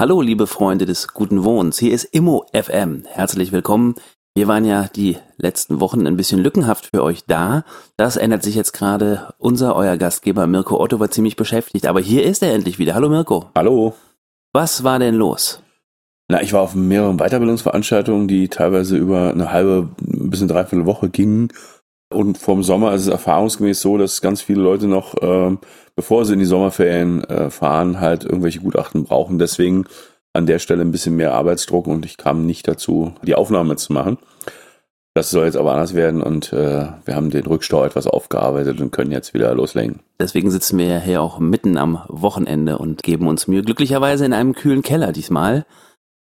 Hallo, liebe Freunde des guten Wohns. Hier ist Immo FM. Herzlich willkommen. Wir waren ja die letzten Wochen ein bisschen lückenhaft für euch da. Das ändert sich jetzt gerade. Unser, euer Gastgeber Mirko Otto war ziemlich beschäftigt, aber hier ist er endlich wieder. Hallo Mirko. Hallo. Was war denn los? Na, ich war auf mehreren Weiterbildungsveranstaltungen, die teilweise über eine halbe bis eine dreiviertel Woche gingen. Und vom Sommer ist es erfahrungsgemäß so, dass ganz viele Leute noch, äh, bevor sie in die Sommerferien äh, fahren, halt irgendwelche Gutachten brauchen. Deswegen an der Stelle ein bisschen mehr Arbeitsdruck und ich kam nicht dazu, die Aufnahme zu machen. Das soll jetzt aber anders werden und äh, wir haben den Rückstau etwas aufgearbeitet und können jetzt wieder loslegen. Deswegen sitzen wir hier auch mitten am Wochenende und geben uns Mühe. Glücklicherweise in einem kühlen Keller diesmal.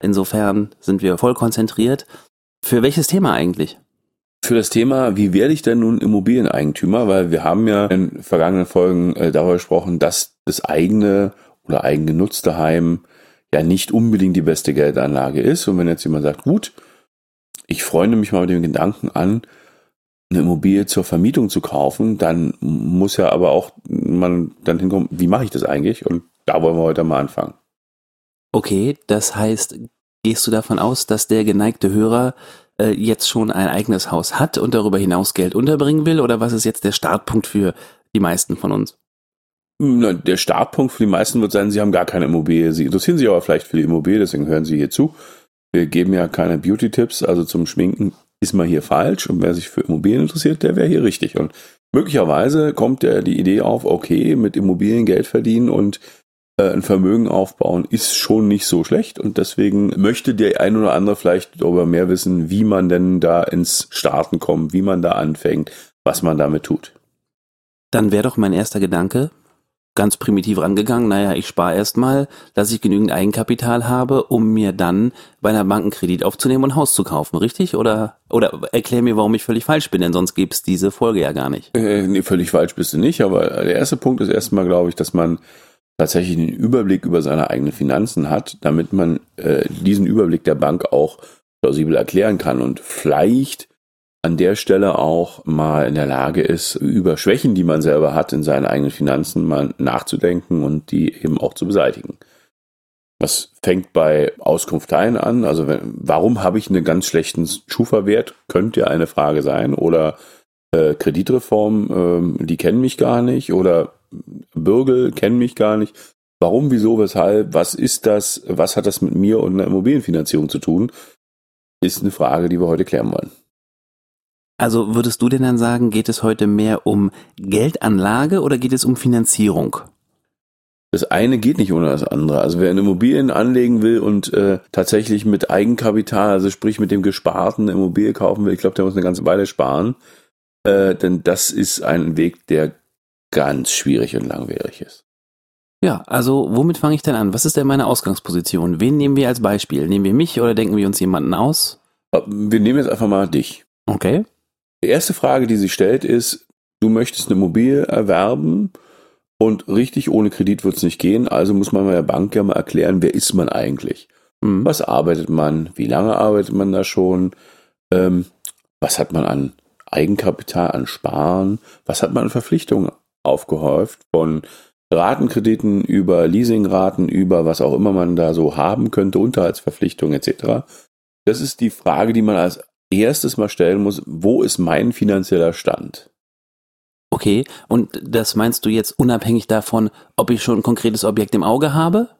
Insofern sind wir voll konzentriert. Für welches Thema eigentlich? Für das Thema, wie werde ich denn nun Immobilieneigentümer? Weil wir haben ja in vergangenen Folgen äh, darüber gesprochen, dass das eigene oder eigengenutzte Heim ja nicht unbedingt die beste Geldanlage ist. Und wenn jetzt jemand sagt, gut, ich freunde mich mal mit dem Gedanken an, eine Immobilie zur Vermietung zu kaufen, dann muss ja aber auch man dann hinkommen, wie mache ich das eigentlich? Und da wollen wir heute mal anfangen. Okay, das heißt, gehst du davon aus, dass der geneigte Hörer äh, jetzt schon ein eigenes Haus hat und darüber hinaus Geld unterbringen will? Oder was ist jetzt der Startpunkt für die meisten von uns? Der Startpunkt für die meisten wird sein, sie haben gar keine Immobilie. Sie interessieren sich aber vielleicht für die Immobilie, deswegen hören sie hier zu. Wir geben ja keine Beauty-Tipps, also zum Schminken ist man hier falsch. Und wer sich für Immobilien interessiert, der wäre hier richtig. Und möglicherweise kommt der die Idee auf, okay, mit Immobilien Geld verdienen und ein Vermögen aufbauen ist schon nicht so schlecht. Und deswegen möchte der ein oder andere vielleicht darüber mehr wissen, wie man denn da ins Starten kommt, wie man da anfängt, was man damit tut. Dann wäre doch mein erster Gedanke, ganz primitiv rangegangen, naja, ich spare erstmal, dass ich genügend Eigenkapital habe, um mir dann bei einer Bank einen Kredit aufzunehmen und ein Haus zu kaufen, richtig? Oder, oder erklär mir, warum ich völlig falsch bin, denn sonst gäbe es diese Folge ja gar nicht. Äh, nee, völlig falsch bist du nicht, aber der erste Punkt ist erstmal, glaube ich, dass man tatsächlich den Überblick über seine eigenen Finanzen hat, damit man äh, diesen Überblick der Bank auch plausibel erklären kann und vielleicht an der Stelle auch mal in der Lage ist, über Schwächen, die man selber hat in seinen eigenen Finanzen, mal nachzudenken und die eben auch zu beseitigen. Das fängt bei Auskunftteilen an. Also wenn, warum habe ich einen ganz schlechten Schufa-Wert? Könnte ja eine Frage sein. Oder äh, Kreditreform, ähm, die kennen mich gar nicht. Oder Bürgel kennen mich gar nicht. Warum, wieso, weshalb? Was ist das? Was hat das mit mir und einer Immobilienfinanzierung zu tun? Ist eine Frage, die wir heute klären wollen. Also würdest du denn dann sagen, geht es heute mehr um Geldanlage oder geht es um Finanzierung? Das eine geht nicht ohne das andere. Also wer in Immobilien anlegen will und äh, tatsächlich mit Eigenkapital, also sprich mit dem gesparten Immobilie kaufen will, ich glaube, der muss eine ganze Weile sparen. Äh, denn das ist ein Weg, der ganz schwierig und langwierig ist. Ja, also womit fange ich denn an? Was ist denn meine Ausgangsposition? Wen nehmen wir als Beispiel? Nehmen wir mich oder denken wir uns jemanden aus? Äh, wir nehmen jetzt einfach mal dich. Okay. Die erste Frage, die sich stellt, ist, du möchtest eine Immobilie erwerben und richtig ohne Kredit wird es nicht gehen, also muss man der Bank ja mal erklären, wer ist man eigentlich? Mhm. Was arbeitet man? Wie lange arbeitet man da schon? Ähm, was hat man an Eigenkapital, an Sparen? Was hat man an Verpflichtungen aufgehäuft? Von Ratenkrediten über Leasingraten, über was auch immer man da so haben könnte, Unterhaltsverpflichtungen etc. Das ist die Frage, die man als erstes mal stellen muss, wo ist mein finanzieller Stand? Okay, und das meinst du jetzt unabhängig davon, ob ich schon ein konkretes Objekt im Auge habe?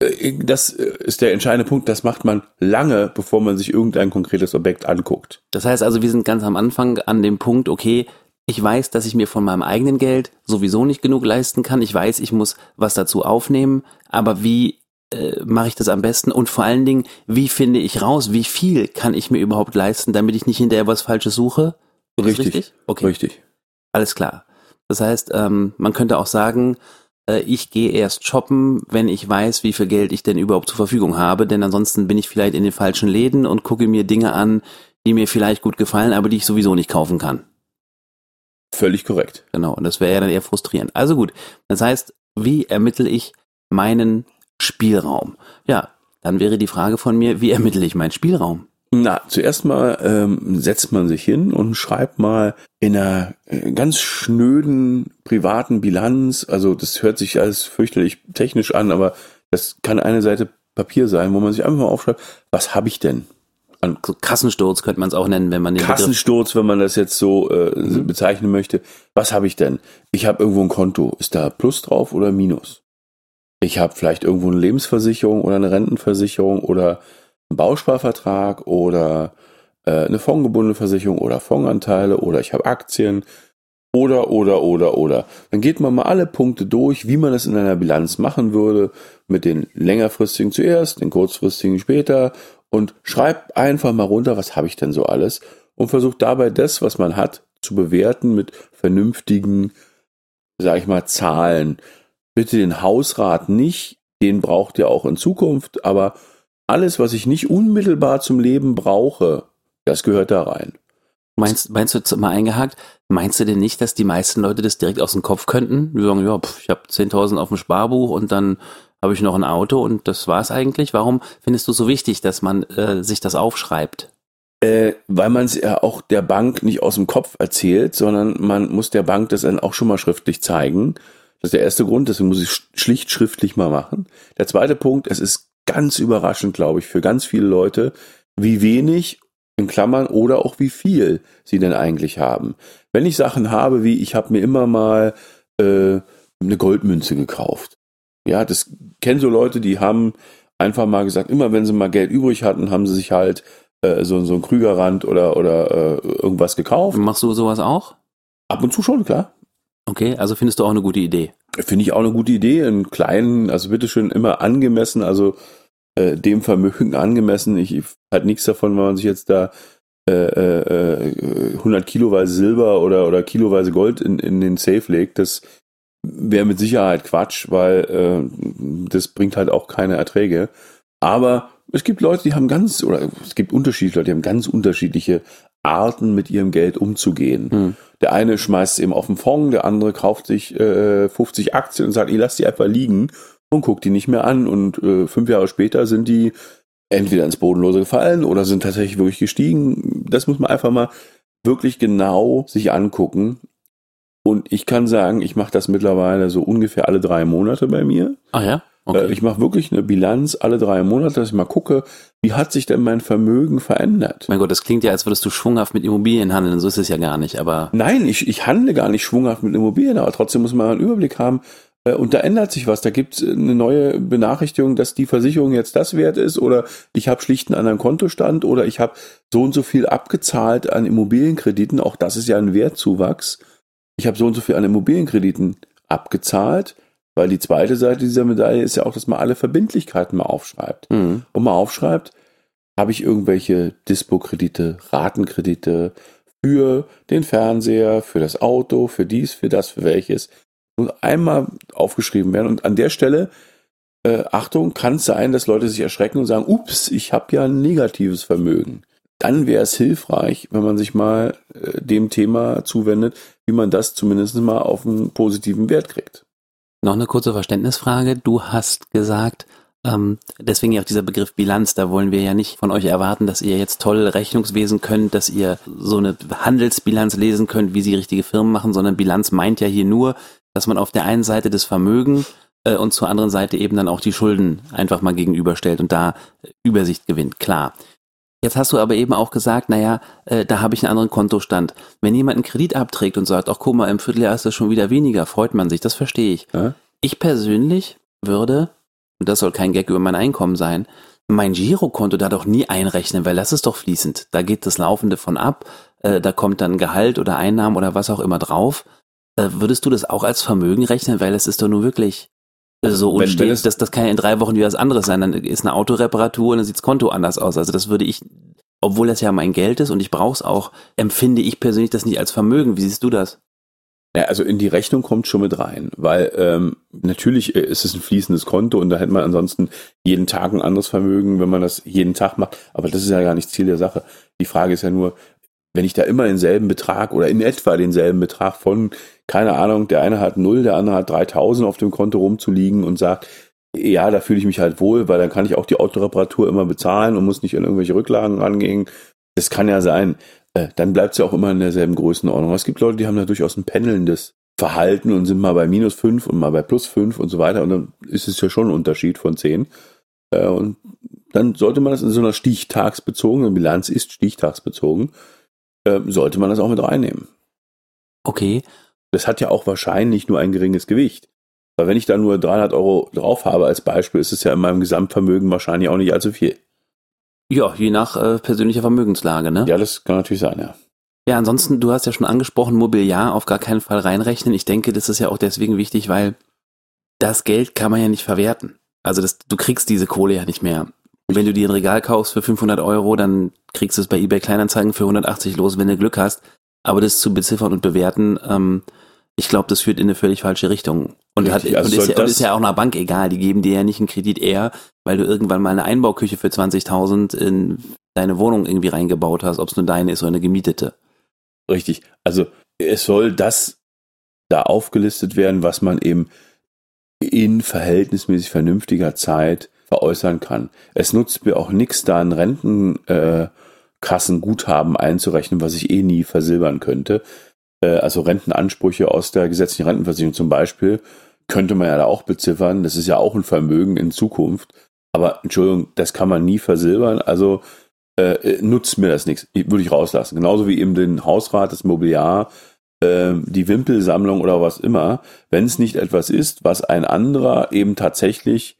Äh, das äh, ist der entscheidende Punkt. Das macht man lange, bevor man sich irgendein konkretes Objekt anguckt. Das heißt also, wir sind ganz am Anfang an dem Punkt, okay, ich weiß, dass ich mir von meinem eigenen Geld sowieso nicht genug leisten kann. Ich weiß, ich muss was dazu aufnehmen. Aber wie äh, mache ich das am besten? Und vor allen Dingen, wie finde ich raus, wie viel kann ich mir überhaupt leisten, damit ich nicht hinterher was Falsches suche? Richtig. richtig? Okay. Richtig. Alles klar. Das heißt, ähm, man könnte auch sagen, äh, ich gehe erst shoppen, wenn ich weiß, wie viel Geld ich denn überhaupt zur Verfügung habe, denn ansonsten bin ich vielleicht in den falschen Läden und gucke mir Dinge an, die mir vielleicht gut gefallen, aber die ich sowieso nicht kaufen kann. Völlig korrekt. Genau, und das wäre ja dann eher frustrierend. Also gut, das heißt, wie ermittle ich meinen Spielraum? Ja, dann wäre die Frage von mir, wie ermittle ich meinen Spielraum? Na, zuerst mal ähm, setzt man sich hin und schreibt mal in einer äh, ganz schnöden privaten Bilanz, also das hört sich alles fürchterlich technisch an, aber das kann eine Seite Papier sein, wo man sich einfach mal aufschreibt, was habe ich denn? So Kassensturz könnte man es auch nennen, wenn man den Kassensturz, wenn man das jetzt so äh, mhm. bezeichnen möchte. Was habe ich denn? Ich habe irgendwo ein Konto. Ist da Plus drauf oder Minus? Ich habe vielleicht irgendwo eine Lebensversicherung oder eine Rentenversicherung oder einen Bausparvertrag oder äh, eine fondgebundene Versicherung oder Fondanteile oder ich habe Aktien oder, oder, oder, oder. Dann geht man mal alle Punkte durch, wie man das in einer Bilanz machen würde, mit den längerfristigen zuerst, den kurzfristigen später und schreibt einfach mal runter, was habe ich denn so alles und versucht dabei das, was man hat, zu bewerten mit vernünftigen, sag ich mal, Zahlen. Bitte den Hausrat nicht, den braucht ihr auch in Zukunft, aber alles, was ich nicht unmittelbar zum Leben brauche, das gehört da rein. Meinst, meinst du, mal eingehakt, meinst du denn nicht, dass die meisten Leute das direkt aus dem Kopf könnten? Die sagen, ja, pff, ich habe 10.000 auf dem Sparbuch und dann habe ich noch ein Auto und das war's eigentlich. Warum findest du so wichtig, dass man äh, sich das aufschreibt? Äh, weil man es ja auch der Bank nicht aus dem Kopf erzählt, sondern man muss der Bank das dann auch schon mal schriftlich zeigen. Das ist der erste Grund, deswegen muss ich schlicht schriftlich mal machen. Der zweite Punkt, es ist ganz überraschend, glaube ich, für ganz viele Leute, wie wenig in Klammern oder auch wie viel sie denn eigentlich haben. Wenn ich Sachen habe, wie ich habe mir immer mal äh, eine Goldmünze gekauft. Ja, das kennen so Leute, die haben einfach mal gesagt, immer wenn sie mal Geld übrig hatten, haben sie sich halt äh, so, so ein Krügerrand oder, oder äh, irgendwas gekauft. Machst du sowas auch? Ab und zu schon, klar. Okay, also findest du auch eine gute Idee? Finde ich auch eine gute Idee. In kleinen, also bitteschön immer angemessen, also äh, dem Vermögen angemessen. Ich hat nichts davon, wenn man sich jetzt da äh, äh, 100 äh, Kiloweise Silber oder, oder Kiloweise Gold in, in den Safe legt. Das wäre mit Sicherheit Quatsch, weil äh, das bringt halt auch keine Erträge. Aber es gibt Leute, die haben ganz, oder es gibt unterschiedliche Leute, die haben ganz unterschiedliche Arten, mit ihrem Geld umzugehen. Hm. Der eine schmeißt es eben auf den Fonds, der andere kauft sich äh, 50 Aktien und sagt, ich lass die einfach liegen und guckt die nicht mehr an. Und äh, fünf Jahre später sind die entweder ins Bodenlose gefallen oder sind tatsächlich wirklich gestiegen. Das muss man einfach mal wirklich genau sich angucken. Und ich kann sagen, ich mache das mittlerweile so ungefähr alle drei Monate bei mir. Ah ja? Okay. Äh, ich mache wirklich eine Bilanz alle drei Monate, dass ich mal gucke, wie hat sich denn mein Vermögen verändert? Mein Gott, das klingt ja, als würdest du schwunghaft mit Immobilien handeln. So ist es ja gar nicht, aber. Nein, ich, ich handle gar nicht schwunghaft mit Immobilien, aber trotzdem muss man einen Überblick haben. Äh, und da ändert sich was. Da gibt es eine neue Benachrichtigung, dass die Versicherung jetzt das wert ist oder ich habe schlicht einen anderen Kontostand oder ich habe so und so viel abgezahlt an Immobilienkrediten. Auch das ist ja ein Wertzuwachs. Ich habe so und so viel an Immobilienkrediten abgezahlt weil die zweite Seite dieser Medaille ist ja auch, dass man alle Verbindlichkeiten mal aufschreibt. Mhm. Und mal aufschreibt, habe ich irgendwelche Dispo-Kredite, Ratenkredite für den Fernseher, für das Auto, für dies, für das, für welches. Muss einmal aufgeschrieben werden. Und an der Stelle, äh, Achtung, kann es sein, dass Leute sich erschrecken und sagen, ups, ich habe ja ein negatives Vermögen. Dann wäre es hilfreich, wenn man sich mal äh, dem Thema zuwendet, wie man das zumindest mal auf einen positiven Wert kriegt. Noch eine kurze Verständnisfrage. Du hast gesagt, ähm, deswegen ja auch dieser Begriff Bilanz, da wollen wir ja nicht von euch erwarten, dass ihr jetzt toll Rechnungswesen könnt, dass ihr so eine Handelsbilanz lesen könnt, wie sie richtige Firmen machen, sondern Bilanz meint ja hier nur, dass man auf der einen Seite das Vermögen äh, und zur anderen Seite eben dann auch die Schulden einfach mal gegenüberstellt und da Übersicht gewinnt. Klar. Jetzt hast du aber eben auch gesagt, naja, äh, da habe ich einen anderen Kontostand. Wenn jemand einen Kredit abträgt und sagt, ach guck mal, im Vierteljahr ist das schon wieder weniger, freut man sich, das verstehe ich. Ja? Ich persönlich würde, und das soll kein Gag über mein Einkommen sein, mein Girokonto da doch nie einrechnen, weil das ist doch fließend. Da geht das Laufende von ab, äh, da kommt dann Gehalt oder Einnahmen oder was auch immer drauf. Äh, würdest du das auch als Vermögen rechnen, weil es ist doch nur wirklich so unsteht, wenn, wenn das, das kann ja in drei Wochen wieder was anderes sein. Dann ist eine Autoreparatur und dann sieht das Konto anders aus. Also das würde ich, obwohl das ja mein Geld ist und ich brauche es auch, empfinde ich persönlich das nicht als Vermögen. Wie siehst du das? Ja, also in die Rechnung kommt schon mit rein, weil ähm, natürlich äh, ist es ein fließendes Konto und da hätte man ansonsten jeden Tag ein anderes Vermögen, wenn man das jeden Tag macht. Aber das ist ja gar nicht Ziel der Sache. Die Frage ist ja nur, wenn ich da immer denselben Betrag oder in etwa denselben Betrag von, keine Ahnung, der eine hat null, der andere hat 3000 auf dem Konto rumzuliegen und sagt, ja, da fühle ich mich halt wohl, weil dann kann ich auch die Autoreparatur immer bezahlen und muss nicht in irgendwelche Rücklagen rangehen. Das kann ja sein. Äh, dann bleibt es ja auch immer in derselben Größenordnung. Es gibt Leute, die haben da durchaus ein pendelndes Verhalten und sind mal bei minus fünf und mal bei plus fünf und so weiter. Und dann ist es ja schon ein Unterschied von zehn. Äh, und dann sollte man das in so einer stichtagsbezogenen Bilanz ist stichtagsbezogen, äh, sollte man das auch mit reinnehmen. Okay. Das hat ja auch wahrscheinlich nur ein geringes Gewicht. Weil wenn ich da nur 300 Euro drauf habe als Beispiel, ist es ja in meinem Gesamtvermögen wahrscheinlich auch nicht allzu viel. Ja, je nach äh, persönlicher Vermögenslage, ne? Ja, das kann natürlich sein, ja. Ja, ansonsten, du hast ja schon angesprochen, Mobiliar auf gar keinen Fall reinrechnen. Ich denke, das ist ja auch deswegen wichtig, weil das Geld kann man ja nicht verwerten. Also das, du kriegst diese Kohle ja nicht mehr. wenn du dir ein Regal kaufst für 500 Euro, dann kriegst du es bei eBay Kleinanzeigen für 180 los, wenn du Glück hast. Aber das zu beziffern und bewerten, ähm, ich glaube, das führt in eine völlig falsche Richtung. Und, hat, also und, ist ja, und ist ja auch einer Bank egal. Die geben dir ja nicht einen Kredit eher, weil du irgendwann mal eine Einbauküche für 20.000 in deine Wohnung irgendwie reingebaut hast, ob es nur deine ist oder eine gemietete. Richtig. Also es soll das da aufgelistet werden, was man eben in verhältnismäßig vernünftiger Zeit veräußern kann. Es nutzt mir auch nichts, da ein Rentenkassenguthaben äh, einzurechnen, was ich eh nie versilbern könnte. Äh, also Rentenansprüche aus der gesetzlichen Rentenversicherung zum Beispiel, könnte man ja da auch beziffern. Das ist ja auch ein Vermögen in Zukunft. Aber Entschuldigung, das kann man nie versilbern. Also äh, nutzt mir das nichts. Würde ich rauslassen. Genauso wie eben den Hausrat, das Mobiliar, äh, die Wimpelsammlung oder was immer. Wenn es nicht etwas ist, was ein anderer eben tatsächlich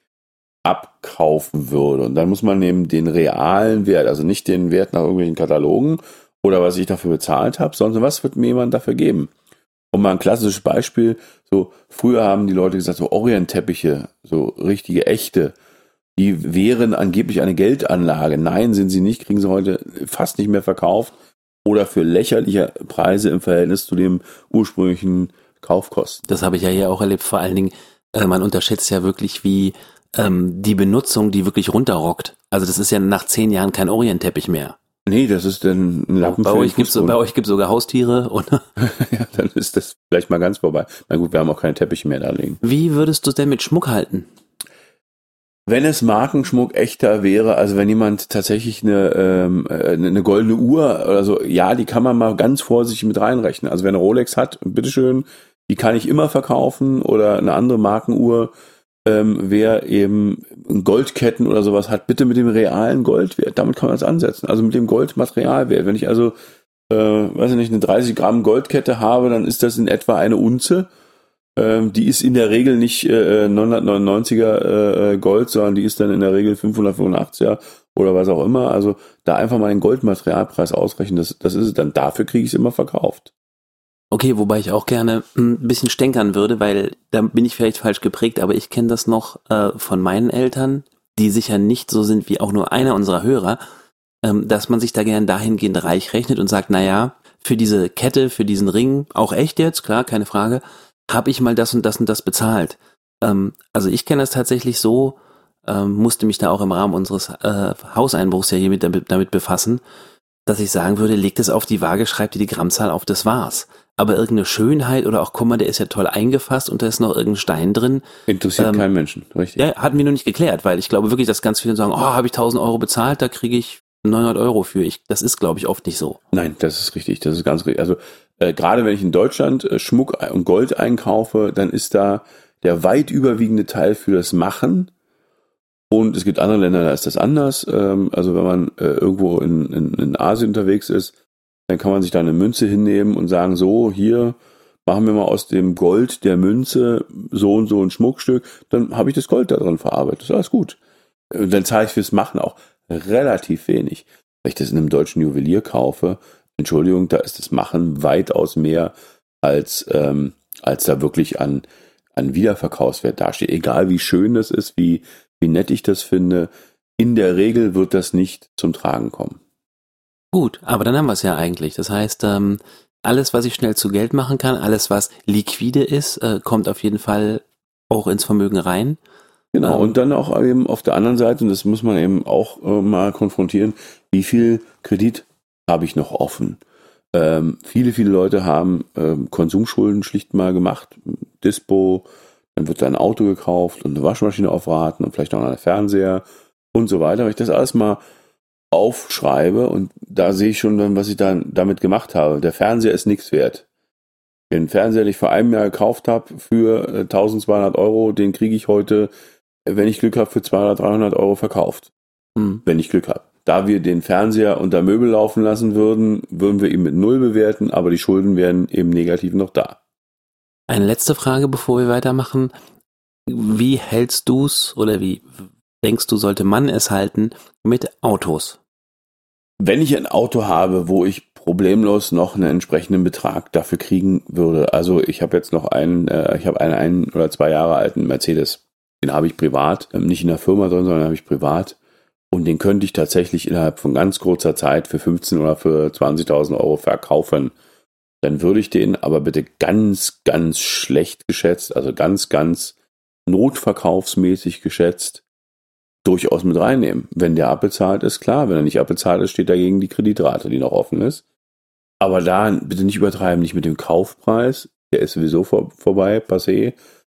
abkaufen würde. Und dann muss man eben den realen Wert, also nicht den Wert nach irgendwelchen Katalogen oder was ich dafür bezahlt habe, sondern was wird mir jemand dafür geben? Und mal ein klassisches Beispiel, so früher haben die Leute gesagt, so Orientteppiche, so richtige, echte, die wären angeblich eine Geldanlage. Nein, sind sie nicht, kriegen sie heute fast nicht mehr verkauft oder für lächerliche Preise im Verhältnis zu dem ursprünglichen Kaufkosten. Das habe ich ja hier auch erlebt, vor allen Dingen, äh, man unterschätzt ja wirklich, wie ähm, die Benutzung, die wirklich runterrockt. Also das ist ja nach zehn Jahren kein Orientteppich mehr. Nee, das ist dann ein Lappen bei euch gibt's, Bei euch gibt es sogar Haustiere, oder? ja, dann ist das vielleicht mal ganz vorbei. Na gut, wir haben auch keine Teppiche mehr da liegen. Wie würdest du es denn mit Schmuck halten? Wenn es Markenschmuck echter wäre, also wenn jemand tatsächlich eine, ähm, äh, eine goldene Uhr oder so, ja, die kann man mal ganz vorsichtig mit reinrechnen. Also wer eine Rolex hat, bitteschön, die kann ich immer verkaufen oder eine andere Markenuhr, ähm, wer eben Goldketten oder sowas hat, bitte mit dem realen Goldwert. Damit kann man es ansetzen. Also mit dem Goldmaterialwert. Wenn ich also, äh, weiß ich nicht, eine 30 Gramm Goldkette habe, dann ist das in etwa eine Unze. Ähm, die ist in der Regel nicht äh, 999er äh, äh, Gold, sondern die ist dann in der Regel 585er oder was auch immer. Also da einfach mal den Goldmaterialpreis ausrechnen, das, das ist es dann. Dafür kriege ich es immer verkauft. Okay, wobei ich auch gerne ein bisschen stänkern würde, weil da bin ich vielleicht falsch geprägt, aber ich kenne das noch äh, von meinen Eltern, die sicher nicht so sind wie auch nur einer unserer Hörer, ähm, dass man sich da gern dahingehend reich rechnet und sagt, naja, für diese Kette, für diesen Ring, auch echt jetzt, klar, keine Frage, habe ich mal das und das und das bezahlt. Ähm, also ich kenne das tatsächlich so, ähm, musste mich da auch im Rahmen unseres äh, Hauseinbruchs ja hier damit, damit befassen, dass ich sagen würde, legt es auf die Waage, schreibt dir die Grammzahl auf, das war's aber irgendeine Schönheit oder auch, guck mal, der ist ja toll eingefasst und da ist noch irgendein Stein drin. Interessiert ähm, keinen Menschen, richtig. Ja, hatten wir noch nicht geklärt, weil ich glaube wirklich, dass ganz viele sagen, oh, habe ich 1000 Euro bezahlt, da kriege ich 900 Euro für. Ich, das ist, glaube ich, oft nicht so. Nein, das ist richtig, das ist ganz richtig. Also äh, gerade wenn ich in Deutschland äh, Schmuck und Gold einkaufe, dann ist da der weit überwiegende Teil für das Machen. Und es gibt andere Länder, da ist das anders. Ähm, also wenn man äh, irgendwo in, in, in Asien unterwegs ist, dann kann man sich da eine Münze hinnehmen und sagen, so, hier machen wir mal aus dem Gold der Münze so und so ein Schmuckstück, dann habe ich das Gold da drin verarbeitet. Das ist alles gut. Und dann zahle ich fürs Machen auch relativ wenig. Wenn ich das in einem deutschen Juwelier kaufe, Entschuldigung, da ist das Machen weitaus mehr, als, ähm, als da wirklich an, an Wiederverkaufswert dasteht. Egal wie schön das ist, wie, wie nett ich das finde, in der Regel wird das nicht zum Tragen kommen. Gut, aber dann haben wir es ja eigentlich. Das heißt, ähm, alles, was ich schnell zu Geld machen kann, alles, was liquide ist, äh, kommt auf jeden Fall auch ins Vermögen rein. Genau, Ähm, und dann auch eben auf der anderen Seite, und das muss man eben auch äh, mal konfrontieren, wie viel Kredit habe ich noch offen? Ähm, viele, viele Leute haben ähm, Konsumschulden schlicht mal gemacht, Dispo, dann wird da ein Auto gekauft und eine Waschmaschine auf Raten und vielleicht auch noch ein Fernseher und so weiter. Wenn ich das alles mal aufschreibe und da sehe ich schon dann, was ich dann damit gemacht habe. Der Fernseher ist nichts wert. Den Fernseher, den ich vor einem Jahr gekauft habe für äh, 1200 Euro, den kriege ich heute, äh, wenn ich Glück habe, für 200, 300 Euro verkauft. Hm. Wenn ich Glück habe. Da wir den Fernseher unter Möbel laufen lassen würden, würden wir ihn mit Null bewerten, aber die Schulden wären eben negativ noch da. Eine letzte Frage, bevor wir weitermachen. Wie hältst du's oder wie denkst du, sollte man es halten mit Autos? Wenn ich ein Auto habe, wo ich problemlos noch einen entsprechenden Betrag dafür kriegen würde, also ich habe jetzt noch einen, äh, ich habe einen ein oder zwei Jahre alten Mercedes, den habe ich privat, ähm, nicht in der Firma drin, sondern habe ich privat und den könnte ich tatsächlich innerhalb von ganz kurzer Zeit für 15 oder für 20.000 Euro verkaufen. Dann würde ich den aber bitte ganz, ganz schlecht geschätzt, also ganz, ganz notverkaufsmäßig geschätzt, durchaus mit reinnehmen. Wenn der abbezahlt ist, klar. Wenn er nicht abbezahlt ist, steht dagegen die Kreditrate, die noch offen ist. Aber da bitte nicht übertreiben, nicht mit dem Kaufpreis, der ist sowieso vor, vorbei, passé,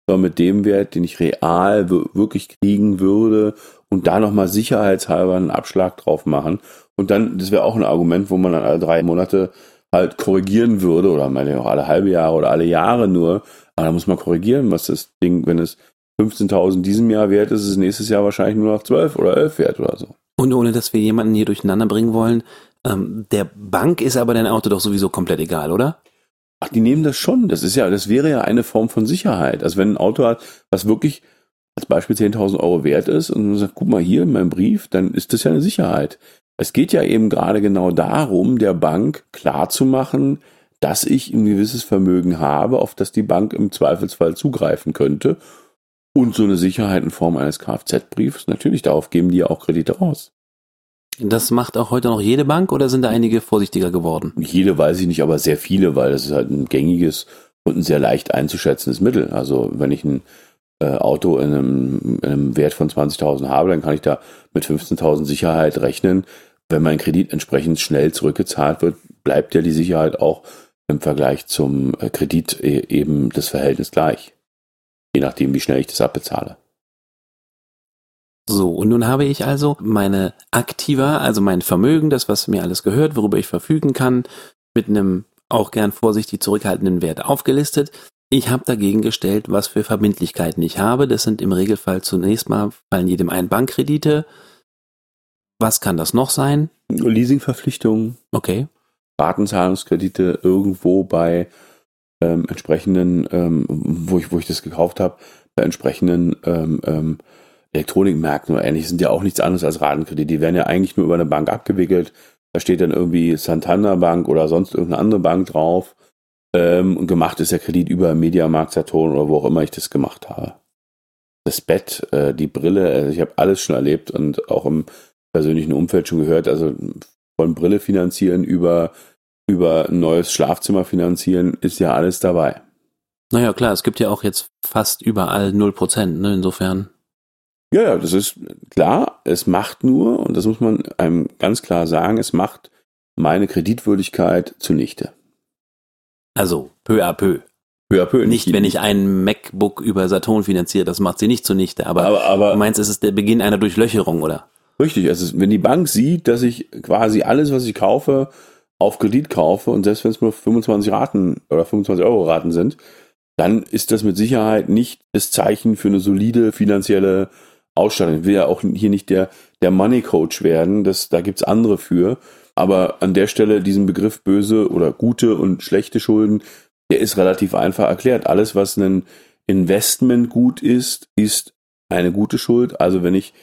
sondern mit dem Wert, den ich real wirklich kriegen würde und da nochmal sicherheitshalber einen Abschlag drauf machen. Und dann, das wäre auch ein Argument, wo man dann alle drei Monate halt korrigieren würde oder meine auch alle halbe Jahre oder alle Jahre nur. Aber da muss man korrigieren, was das Ding, wenn es 15.000 diesem Jahr wert ist, ist es nächstes Jahr wahrscheinlich nur noch 12 oder 11 wert oder so. Und ohne dass wir jemanden hier durcheinander bringen wollen, ähm, der Bank ist aber dein Auto doch sowieso komplett egal, oder? Ach, die nehmen das schon. Das ist ja, das wäre ja eine Form von Sicherheit. Also wenn ein Auto hat, was wirklich als Beispiel 10.000 Euro wert ist und man sagt, guck mal hier in meinem Brief, dann ist das ja eine Sicherheit. Es geht ja eben gerade genau darum, der Bank klarzumachen, dass ich ein gewisses Vermögen habe, auf das die Bank im Zweifelsfall zugreifen könnte. Und so eine Sicherheit in Form eines Kfz-Briefs, natürlich, darauf geben die ja auch Kredite raus. Das macht auch heute noch jede Bank oder sind da einige vorsichtiger geworden? Jede weiß ich nicht, aber sehr viele, weil das ist halt ein gängiges und ein sehr leicht einzuschätzendes Mittel. Also wenn ich ein äh, Auto in einem, in einem Wert von 20.000 habe, dann kann ich da mit 15.000 Sicherheit rechnen. Wenn mein Kredit entsprechend schnell zurückgezahlt wird, bleibt ja die Sicherheit auch im Vergleich zum äh, Kredit e- eben das Verhältnis gleich. Je nachdem, wie schnell ich das abbezahle. So, und nun habe ich also meine Aktiva, also mein Vermögen, das, was mir alles gehört, worüber ich verfügen kann, mit einem auch gern vorsichtig zurückhaltenden Wert aufgelistet. Ich habe dagegen gestellt, was für Verbindlichkeiten ich habe. Das sind im Regelfall zunächst mal, fallen jedem ein Bankkredite. Was kann das noch sein? Leasingverpflichtungen, Okay. Ratenzahlungskredite irgendwo bei ähm, entsprechenden, ähm, wo ich wo ich das gekauft habe, bei entsprechenden ähm, ähm, Elektronikmärkten oder ähnlich sind ja auch nichts anderes als Ratenkredite. Die werden ja eigentlich nur über eine Bank abgewickelt. Da steht dann irgendwie Santander Bank oder sonst irgendeine andere Bank drauf. Ähm, und gemacht ist der Kredit über Mediamarkt, Saturn oder wo auch immer ich das gemacht habe. Das Bett, äh, die Brille, also ich habe alles schon erlebt und auch im persönlichen Umfeld schon gehört. Also von Brille finanzieren über über ein neues Schlafzimmer finanzieren, ist ja alles dabei. Naja, klar, es gibt ja auch jetzt fast überall 0%, ne, insofern. Ja, ja, das ist klar. Es macht nur, und das muss man einem ganz klar sagen, es macht meine Kreditwürdigkeit zunichte. Also, peu à peu. Peu à peu. Nicht, wenn ich ein MacBook über Saturn finanziere, das macht sie nicht zunichte, aber, aber, aber du meinst, es ist der Beginn einer Durchlöcherung, oder? Richtig, also wenn die Bank sieht, dass ich quasi alles, was ich kaufe, auf Kredit kaufe und selbst wenn es nur 25 Raten oder 25 Euro Raten sind, dann ist das mit Sicherheit nicht das Zeichen für eine solide finanzielle Ausstattung. Ich will ja auch hier nicht der, der Money Coach werden, das, da gibt's andere für. Aber an der Stelle diesen Begriff böse oder gute und schlechte Schulden, der ist relativ einfach erklärt. Alles, was ein Investment gut ist, ist eine gute Schuld. Also wenn ich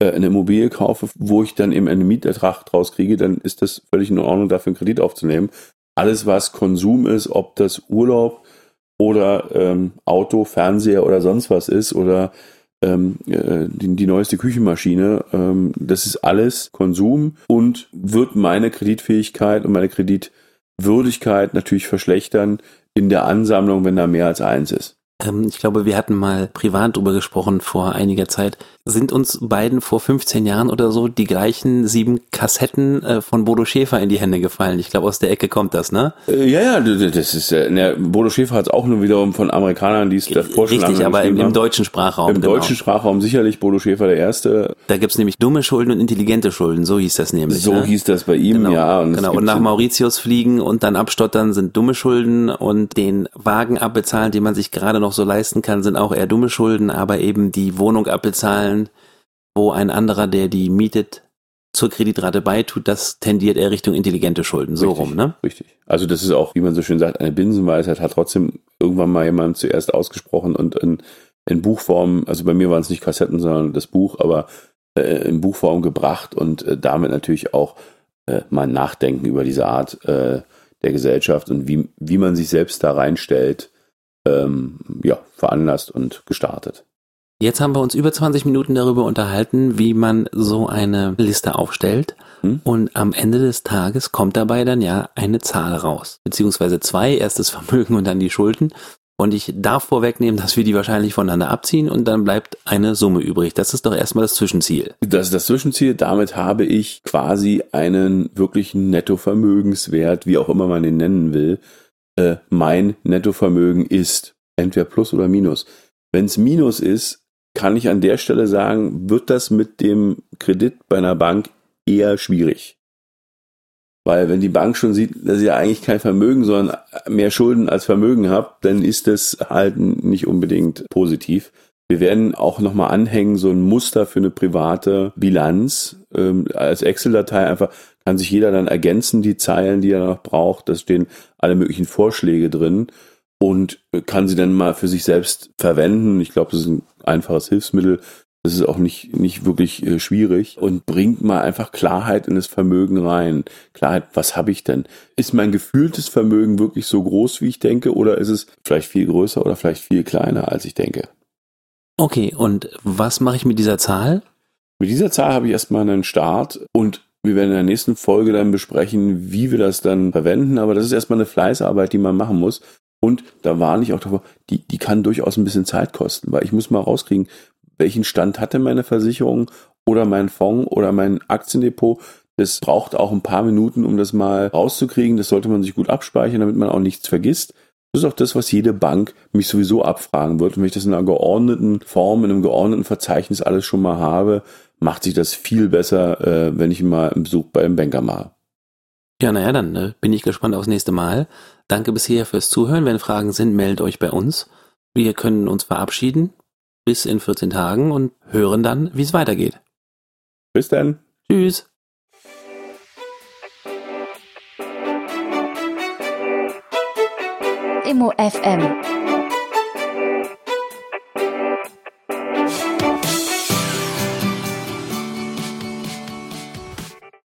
eine Immobilie kaufe, wo ich dann eben einen Mietertrag draus kriege, dann ist das völlig in Ordnung, dafür einen Kredit aufzunehmen. Alles, was Konsum ist, ob das Urlaub oder ähm, Auto, Fernseher oder sonst was ist oder ähm, äh, die, die neueste Küchenmaschine, ähm, das ist alles Konsum und wird meine Kreditfähigkeit und meine Kredit Würdigkeit natürlich verschlechtern in der Ansammlung, wenn da mehr als eins ist. Ähm, ich glaube, wir hatten mal privat drüber gesprochen vor einiger Zeit. Sind uns beiden vor 15 Jahren oder so die gleichen sieben Kassetten äh, von Bodo Schäfer in die Hände gefallen? Ich glaube, aus der Ecke kommt das, ne? Äh, ja, ja, das ist, äh, ne, Bodo Schäfer hat es auch nur wiederum von Amerikanern, die es davor schon Richtig, aber im, im, deutschen Sprachraum. Im genau. deutschen Sprachraum sicherlich Bodo Schäfer der Erste. Da gibt's nämlich dumme Schulden und intelligente Schulden, so hieß das nämlich. So ne? hieß das bei ihm, genau, ja. Und genau, und nach Mauritius fliegen und dann abstottern sind dumme Schulden und den Wagen abbezahlen, den man sich gerade noch so leisten kann, sind auch eher dumme Schulden, aber eben die Wohnung abbezahlen, wo ein anderer, der die mietet, zur Kreditrate beitut, das tendiert eher Richtung intelligente Schulden. So richtig, rum, ne? Richtig. Also das ist auch, wie man so schön sagt, eine Binsenweisheit, hat trotzdem irgendwann mal jemand zuerst ausgesprochen und in, in Buchform, also bei mir waren es nicht Kassetten, sondern das Buch, aber äh, in Buchform gebracht und äh, damit natürlich auch äh, mal nachdenken über diese Art äh, der Gesellschaft und wie, wie man sich selbst da reinstellt, ähm, ja, veranlasst und gestartet. Jetzt haben wir uns über 20 Minuten darüber unterhalten, wie man so eine Liste aufstellt. Hm? Und am Ende des Tages kommt dabei dann ja eine Zahl raus. Beziehungsweise zwei, erst das Vermögen und dann die Schulden. Und ich darf vorwegnehmen, dass wir die wahrscheinlich voneinander abziehen und dann bleibt eine Summe übrig. Das ist doch erstmal das Zwischenziel. Das ist das Zwischenziel. Damit habe ich quasi einen wirklichen Nettovermögenswert, wie auch immer man den nennen will. Äh, mein Nettovermögen ist entweder Plus oder Minus. Wenn es Minus ist, kann ich an der Stelle sagen, wird das mit dem Kredit bei einer Bank eher schwierig. Weil wenn die Bank schon sieht, dass ihr eigentlich kein Vermögen, sondern mehr Schulden als Vermögen habt, dann ist das halt nicht unbedingt positiv. Wir werden auch nochmal anhängen, so ein Muster für eine private Bilanz. Ähm, als Excel-Datei einfach kann sich jeder dann ergänzen, die Zeilen, die er noch braucht. Da stehen alle möglichen Vorschläge drin und kann sie dann mal für sich selbst verwenden. Ich glaube, das ist ein einfaches Hilfsmittel. Das ist auch nicht, nicht wirklich äh, schwierig und bringt mal einfach Klarheit in das Vermögen rein. Klarheit, was habe ich denn? Ist mein gefühltes Vermögen wirklich so groß, wie ich denke, oder ist es vielleicht viel größer oder vielleicht viel kleiner, als ich denke? Okay, und was mache ich mit dieser Zahl? Mit dieser Zahl habe ich erstmal einen Start und wir werden in der nächsten Folge dann besprechen, wie wir das dann verwenden. Aber das ist erstmal eine Fleißarbeit, die man machen muss. Und da warne ich auch davor, die, die kann durchaus ein bisschen Zeit kosten, weil ich muss mal rauskriegen, welchen Stand hatte meine Versicherung oder mein Fonds oder mein Aktiendepot. Das braucht auch ein paar Minuten, um das mal rauszukriegen. Das sollte man sich gut abspeichern, damit man auch nichts vergisst. Das ist auch das, was jede Bank mich sowieso abfragen wird. Und wenn ich das in einer geordneten Form, in einem geordneten Verzeichnis alles schon mal habe, macht sich das viel besser, äh, wenn ich mal einen Besuch bei einem Banker mache. Ja, naja, dann äh, bin ich gespannt aufs nächste Mal. Danke bisher fürs Zuhören. Wenn Fragen sind, meldet euch bei uns. Wir können uns verabschieden bis in 14 Tagen und hören dann, wie es weitergeht. Bis dann. Tschüss. Immo FM